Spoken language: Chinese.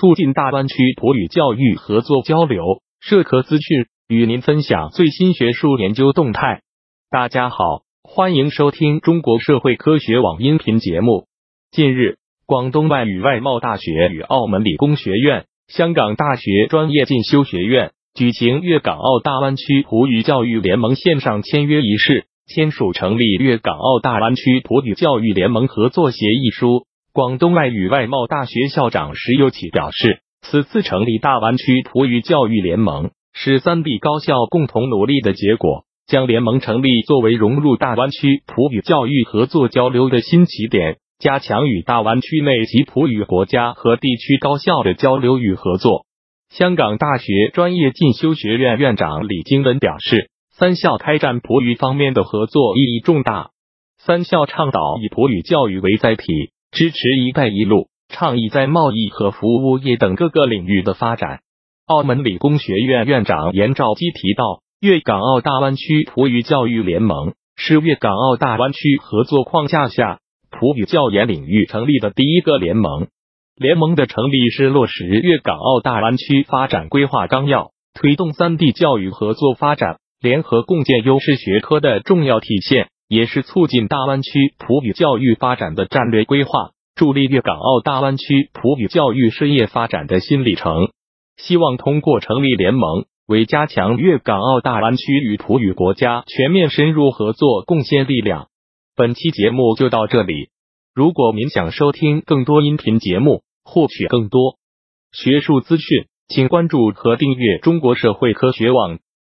促进大湾区普语教育合作交流。社科资讯与您分享最新学术研究动态。大家好，欢迎收听中国社会科学网音频节目。近日，广东外语外贸大学与澳门理工学院、香港大学专业进修学院举行粤港澳大湾区普语教育联盟线上签约仪式，签署成立粤港澳大湾区普语教育联盟合作协议书。广东外语外贸大学校长石有启表示，此次成立大湾区葡语教育联盟是三地高校共同努力的结果，将联盟成立作为融入大湾区葡语教育合作交流的新起点，加强与大湾区内及葡语国家和地区高校的交流与合作。香港大学专业进修学院院长李金文表示，三校开展葡语方面的合作意义重大，三校倡导以葡语教育为载体。支持“一带一路”倡议在贸易和服务业等各个领域的发展。澳门理工学院院长严兆基提到，粤港澳大湾区葡语教育联盟是粤港澳大湾区合作框架下葡语教研领域成立的第一个联盟。联盟的成立是落实粤港澳大湾区发展规划纲要，推动三地教育合作发展、联合共建优势学科的重要体现。也是促进大湾区普语教育发展的战略规划，助力粤港澳大湾区普语教育事业发展的新里程。希望通过成立联盟，为加强粤港澳大湾区与普语国家全面深入合作贡献力量。本期节目就到这里。如果您想收听更多音频节目，获取更多学术资讯，请关注和订阅中国社会科学网。